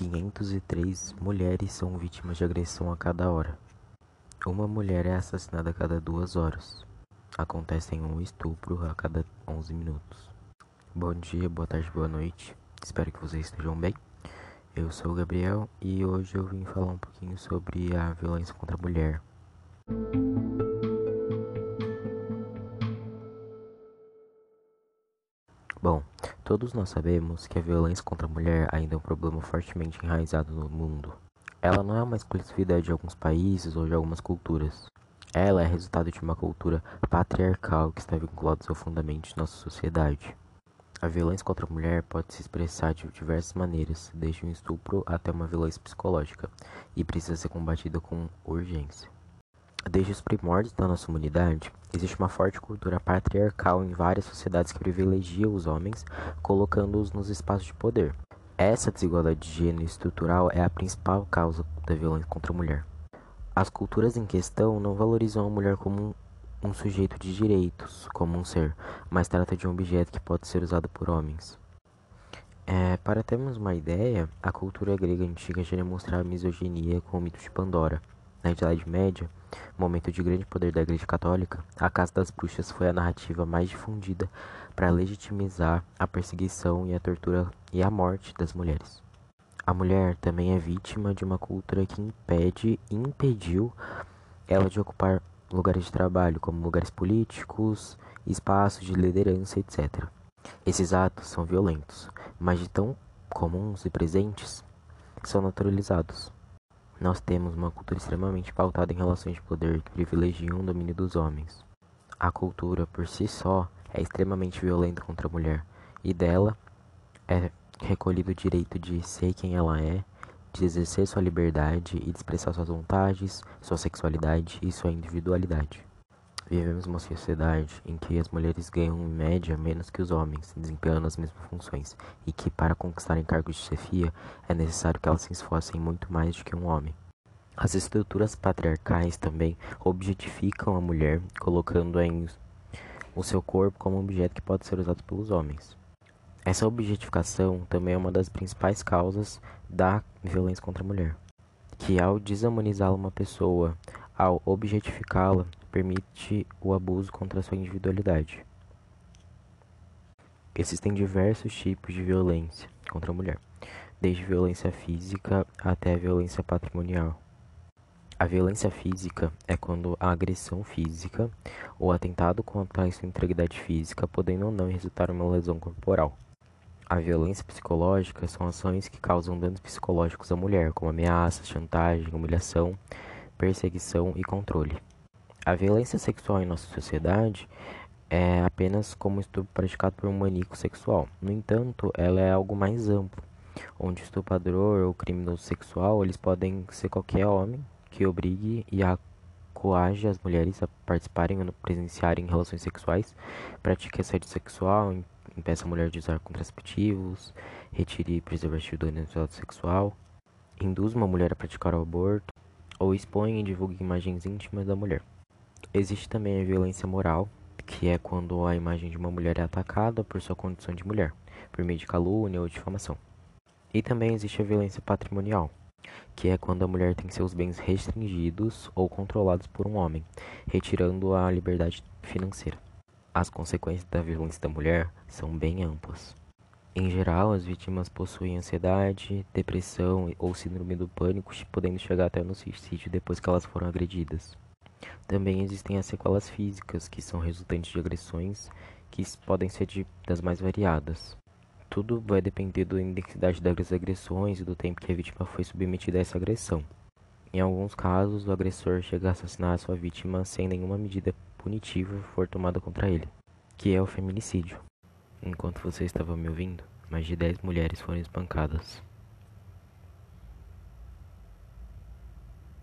503 mulheres são vítimas de agressão a cada hora. Uma mulher é assassinada a cada duas horas. Acontece um estupro a cada 11 minutos. Bom dia, boa tarde, boa noite. Espero que vocês estejam bem. Eu sou o Gabriel e hoje eu vim falar um pouquinho sobre a violência contra a mulher. Bom, todos nós sabemos que a violência contra a mulher ainda é um problema fortemente enraizado no mundo. Ela não é uma exclusividade de alguns países ou de algumas culturas. Ela é resultado de uma cultura patriarcal que está vinculada profundamente à nossa sociedade. A violência contra a mulher pode se expressar de diversas maneiras, desde um estupro até uma violência psicológica, e precisa ser combatida com urgência. Desde os primórdios da nossa humanidade, existe uma forte cultura patriarcal em várias sociedades que privilegia os homens, colocando-os nos espaços de poder. Essa desigualdade de gênero estrutural é a principal causa da violência contra a mulher. As culturas em questão não valorizam a mulher como um, sujeito de direitos, como um ser, mas trata de um objeto que pode ser usado por homens. É, para termos uma ideia, a cultura grega antiga já demonstrava misoginia com o mito de Pandora. Na Idade Média, momento de grande poder da Igreja Católica, a Casa das Bruxas foi a narrativa mais difundida para legitimizar a perseguição e a tortura e a morte das mulheres. A mulher também é vítima de uma cultura que impede e impediu ela de ocupar lugares de trabalho, como lugares políticos, espaços de liderança, etc. Esses atos são violentos, mas de tão comuns e presentes, são naturalizados. Nós temos uma cultura extremamente pautada em relações de poder que privilegiam o domínio dos homens. A cultura, por si só, é extremamente violenta contra a mulher, e dela é recolhido o direito de ser quem ela é, de exercer sua liberdade e de expressar suas vontades, sua sexualidade e sua individualidade. Vivemos uma sociedade em que as mulheres ganham em média menos que os homens, desempenhando as mesmas funções, e que para conquistarem cargos de chefia é necessário que elas se esforcem muito mais do que um homem. As estruturas patriarcais também objetificam a mulher, colocando em o seu corpo como um objeto que pode ser usado pelos homens. Essa objetificação também é uma das principais causas da violência contra a mulher, que ao desumanizar uma pessoa, ao objetificá-la, permite o abuso contra sua individualidade. Existem diversos tipos de violência contra a mulher, desde violência física até violência patrimonial. A violência física é quando a agressão física ou atentado contra a sua integridade física, podendo ou não resultar em uma lesão corporal. A violência psicológica são ações que causam danos psicológicos à mulher, como ameaças, chantagem, humilhação, perseguição e controle. A violência sexual em nossa sociedade é apenas como estupro praticado por um maníaco sexual. No entanto, ela é algo mais amplo, onde estuprador ou criminoso sexual eles podem ser qualquer homem que obrigue e a coage as mulheres a participarem ou presenciarem relações sexuais, pratique assédio sexual, impeça a mulher de usar contraceptivos, retire preservativo do ato sexual, induz uma mulher a praticar o aborto ou expõe e divulgue imagens íntimas da mulher. Existe também a violência moral, que é quando a imagem de uma mulher é atacada por sua condição de mulher, por meio de calúnia ou difamação. E também existe a violência patrimonial, que é quando a mulher tem seus bens restringidos ou controlados por um homem, retirando a liberdade financeira. As consequências da violência da mulher são bem amplas. Em geral, as vítimas possuem ansiedade, depressão ou síndrome do pânico, podendo chegar até no suicídio depois que elas foram agredidas. Também existem as sequelas físicas, que são resultantes de agressões, que podem ser de, das mais variadas. Tudo vai depender da intensidade das agressões e do tempo que a vítima foi submetida a essa agressão. Em alguns casos, o agressor chega a assassinar a sua vítima sem nenhuma medida punitiva for tomada contra ele, que é o feminicídio. Enquanto você estava me ouvindo, mais de 10 mulheres foram espancadas.